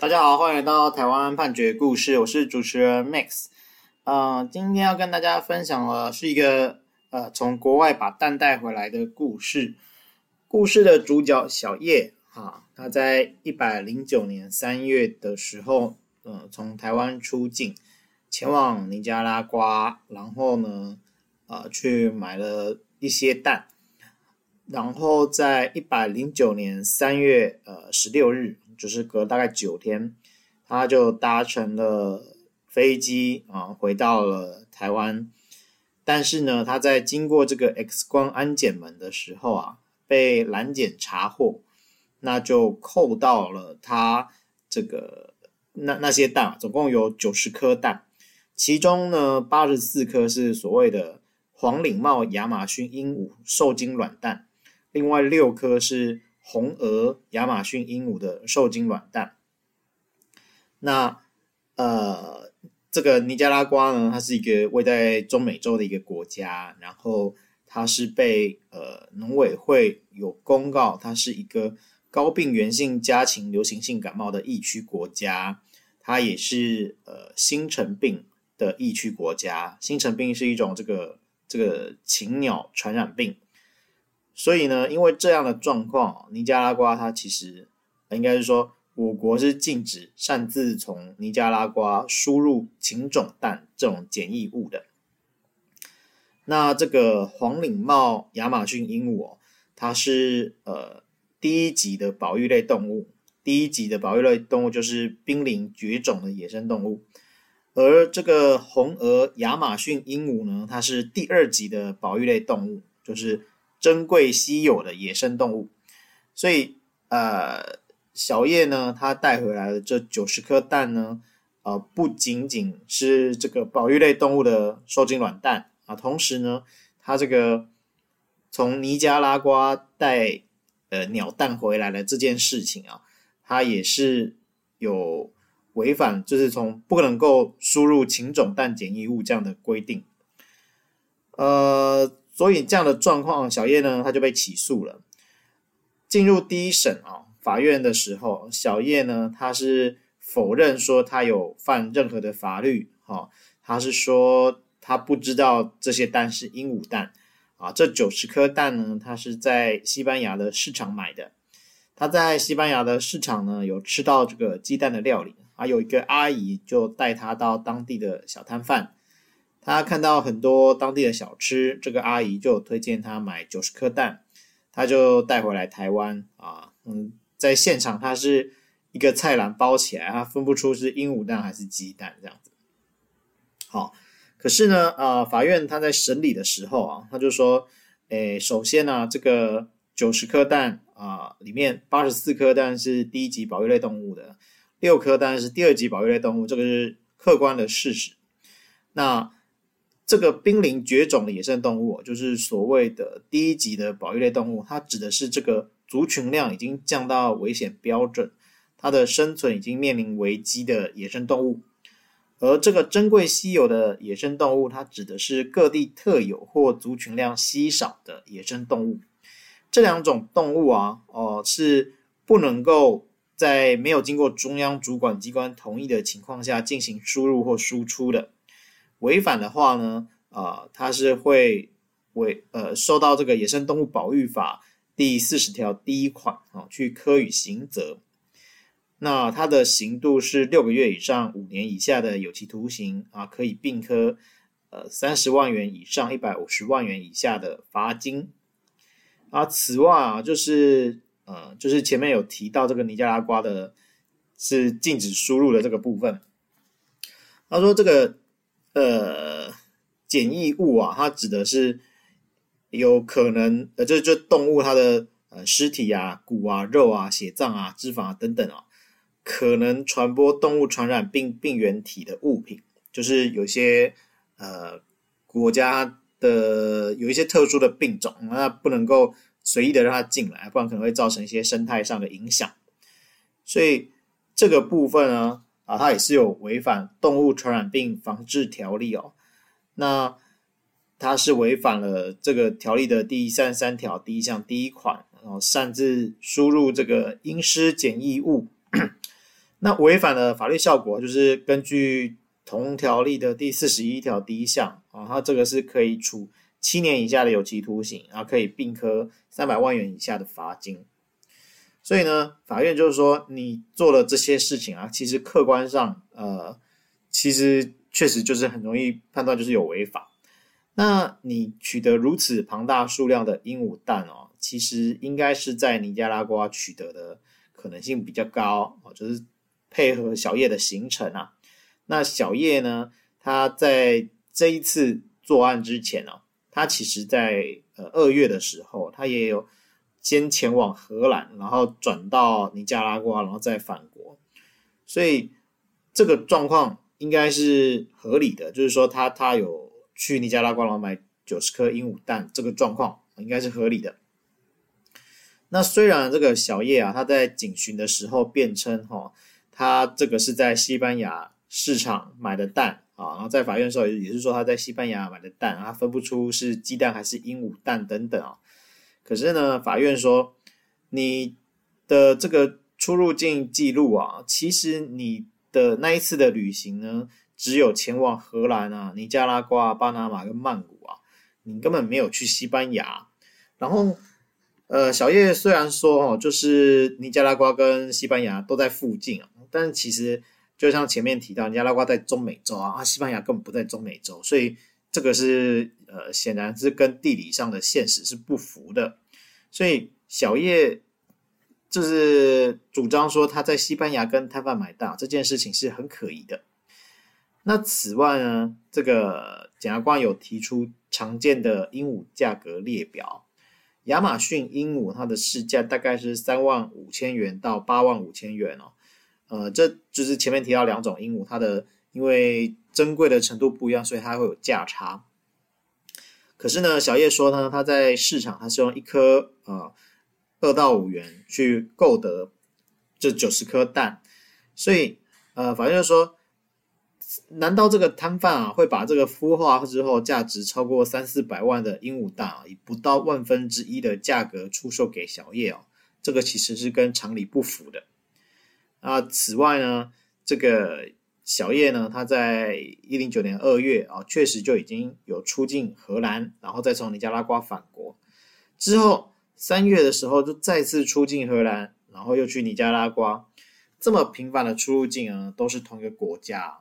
大家好，欢迎来到台湾判决故事，我是主持人 Max。呃，今天要跟大家分享的是一个呃从国外把蛋带回来的故事。故事的主角小叶啊，他在一百零九年三月的时候，呃，从台湾出境前往尼加拉瓜，然后呢，呃，去买了一些蛋，然后在一百零九年三月呃十六日。就是隔大概九天，他就搭乘了飞机啊，回到了台湾。但是呢，他在经过这个 X 光安检门的时候啊，被拦检查获，那就扣到了他这个那那些蛋，总共有九十颗蛋，其中呢八十四颗是所谓的黄领帽亚马逊鹦鹉受精卵蛋，另外六颗是。红额亚马逊鹦鹉的受精卵蛋。那呃，这个尼加拉瓜呢，它是一个位在中美洲的一个国家，然后它是被呃农委会有公告，它是一个高病原性家禽流行性感冒的疫区国家，它也是呃新城病的疫区国家。新城病是一种这个这个禽鸟传染病。所以呢，因为这样的状况，尼加拉瓜它其实应该是说，我国是禁止擅自从尼加拉瓜输入禽种蛋这种检疫物的。那这个黄领帽亚马逊鹦鹉，它是呃第一级的保育类动物，第一级的保育类动物就是濒临绝种的野生动物，而这个红额亚马逊鹦鹉呢，它是第二级的保育类动物，就是。珍贵稀有的野生动物，所以呃，小叶呢，他带回来的这九十颗蛋呢，呃，不仅仅是这个保育类动物的受精卵蛋啊，同时呢，他这个从尼加拉瓜带呃鸟蛋回来的这件事情啊，他也是有违反，就是从不能够输入禽种蛋检疫物这样的规定，呃。所以这样的状况，小叶呢，他就被起诉了。进入第一审啊，法院的时候，小叶呢，他是否认说他有犯任何的法律，哈，他是说他不知道这些蛋是鹦鹉蛋啊。这九十颗蛋呢，他是在西班牙的市场买的。他在西班牙的市场呢，有吃到这个鸡蛋的料理，还有一个阿姨就带他到当地的小摊贩。他看到很多当地的小吃，这个阿姨就推荐他买九十颗蛋，他就带回来台湾啊。嗯，在现场他是一个菜篮包起来，他分不出是鹦鹉蛋还是鸡蛋这样子。好，可是呢，呃，法院他在审理的时候啊，他就说，诶，首先呢，这个九十颗蛋啊，里面八十四颗蛋是第一级保育类动物的，六颗蛋是第二级保育类动物，这个是客观的事实。那这个濒临绝种的野生动物，就是所谓的第一级的保育类动物，它指的是这个族群量已经降到危险标准，它的生存已经面临危机的野生动物。而这个珍贵稀有的野生动物，它指的是各地特有或族群量稀少的野生动物。这两种动物啊，哦、是不能够在没有经过中央主管机关同意的情况下进行输入或输出的。违反的话呢，啊、呃，它是会违呃受到这个野生动物保育法第四十条第一款啊、去科予刑责。那它的刑度是六个月以上五年以下的有期徒刑啊，可以并科呃三十万元以上一百五十万元以下的罚金。啊，此外啊，就是呃就是前面有提到这个尼加拉瓜的是禁止输入的这个部分。他说这个。呃，检疫物啊，它指的是有可能呃，就就动物它的呃尸体啊、骨啊、肉啊、血脏啊、脂肪啊等等啊，可能传播动物传染病病原体的物品，就是有些呃国家的有一些特殊的病种，那不能够随意的让它进来，不然可能会造成一些生态上的影响。所以这个部分呢。啊，它也是有违反动物传染病防治条例哦。那它是违反了这个条例的第三十三条第一项第一款，然后擅自输入这个阴湿检疫物，那违反的法律效果就是根据同条例的第四十一条第一项啊，它这个是可以处七年以下的有期徒刑，然后可以并科三百万元以下的罚金。所以呢，法院就是说你做了这些事情啊，其实客观上呃，其实确实就是很容易判断就是有违法。那你取得如此庞大数量的鹦鹉蛋哦，其实应该是在尼加拉瓜取得的可能性比较高哦，就是配合小叶的行程啊。那小叶呢，他在这一次作案之前呢，他其实在呃二月的时候，他也有先前往荷兰，然后转到尼加拉瓜，然后再返国，所以这个状况应该是合理的，就是说他他有。去尼加拉瓜然后买九十颗鹦鹉蛋，这个状况应该是合理的。那虽然这个小叶啊，他在警询的时候辩称，哈，他这个是在西班牙市场买的蛋啊，然后在法院的时候也是说他在西班牙买的蛋，他分不出是鸡蛋还是鹦鹉蛋等等啊。可是呢，法院说你的这个出入境记录啊，其实你的那一次的旅行呢，只有前往荷兰啊、尼加拉瓜、巴拿马跟曼谷啊，你根本没有去西班牙。然后，呃，小叶虽然说哦，就是尼加拉瓜跟西班牙都在附近啊，但其实就像前面提到，尼加拉瓜在中美洲啊，啊，西班牙根本不在中美洲，所以这个是呃，显然是跟地理上的现实是不符的。所以小叶就是主张说他在西班牙跟摊贩买蛋这件事情是很可疑的。那此外呢，这个检察官有提出常见的鹦鹉价格列表，亚马逊鹦鹉它的市价大概是三万五千元到八万五千元哦，呃，这就是前面提到两种鹦鹉，它的因为珍贵的程度不一样，所以它会有价差。可是呢，小叶说呢，他在市场他是用一颗呃二到五元去购得这九十颗蛋，所以呃，法院就说。难道这个摊贩啊会把这个孵化之后价值超过三四百万的鹦鹉蛋啊，以不到万分之一的价格出售给小叶哦？这个其实是跟常理不符的。啊，此外呢，这个小叶呢，他在一零九年二月啊，确实就已经有出境荷兰，然后再从尼加拉瓜返国，之后三月的时候就再次出境荷兰，然后又去尼加拉瓜，这么频繁的出入境啊，都是同一个国家。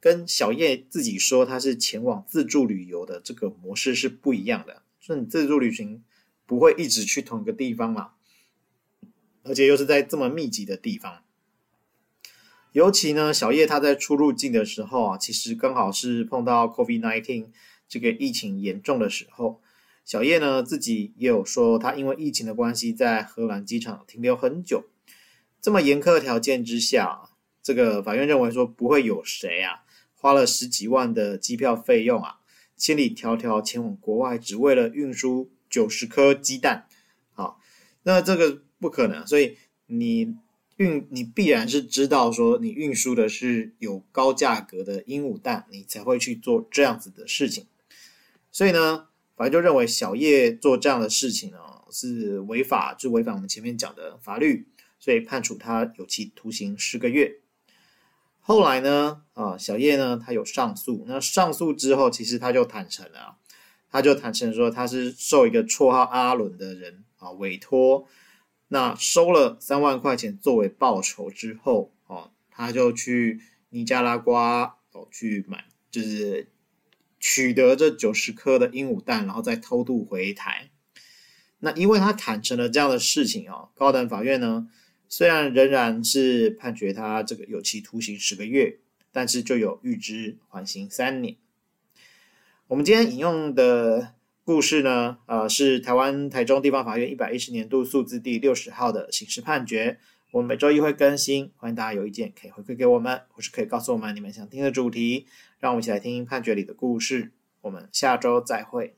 跟小叶自己说他是前往自助旅游的这个模式是不一样的，说你自助旅行不会一直去同一个地方嘛，而且又是在这么密集的地方。尤其呢，小叶他在出入境的时候啊，其实刚好是碰到 COVID-19 这个疫情严重的时候。小叶呢自己也有说，他因为疫情的关系，在荷兰机场停留很久。这么严苛的条件之下，这个法院认为说不会有谁啊。花了十几万的机票费用啊，千里迢迢前往国外，只为了运输九十颗鸡蛋，好，那这个不可能，所以你运你必然是知道说你运输的是有高价格的鹦鹉蛋，你才会去做这样子的事情。所以呢，法院就认为小叶做这样的事情呢是违法，就违反我们前面讲的法律，所以判处他有期徒刑十个月。后来呢，啊，小叶呢，他有上诉。那上诉之后，其实他就坦诚了，他就坦诚说他是受一个绰号阿伦的人啊委托，那收了三万块钱作为报酬之后，哦，他就去尼加拉瓜哦去买，就是取得这九十颗的鹦鹉蛋，然后再偷渡回台。那因为他坦诚了这样的事情啊，高等法院呢。虽然仍然是判决他这个有期徒刑十个月，但是就有预支缓刑三年。我们今天引用的故事呢，呃，是台湾台中地方法院一百一十年度诉字第六十号的刑事判决。我们每周一会更新，欢迎大家有意见可以回馈给我们，或是可以告诉我们你们想听的主题，让我们一起来听判决里的故事。我们下周再会。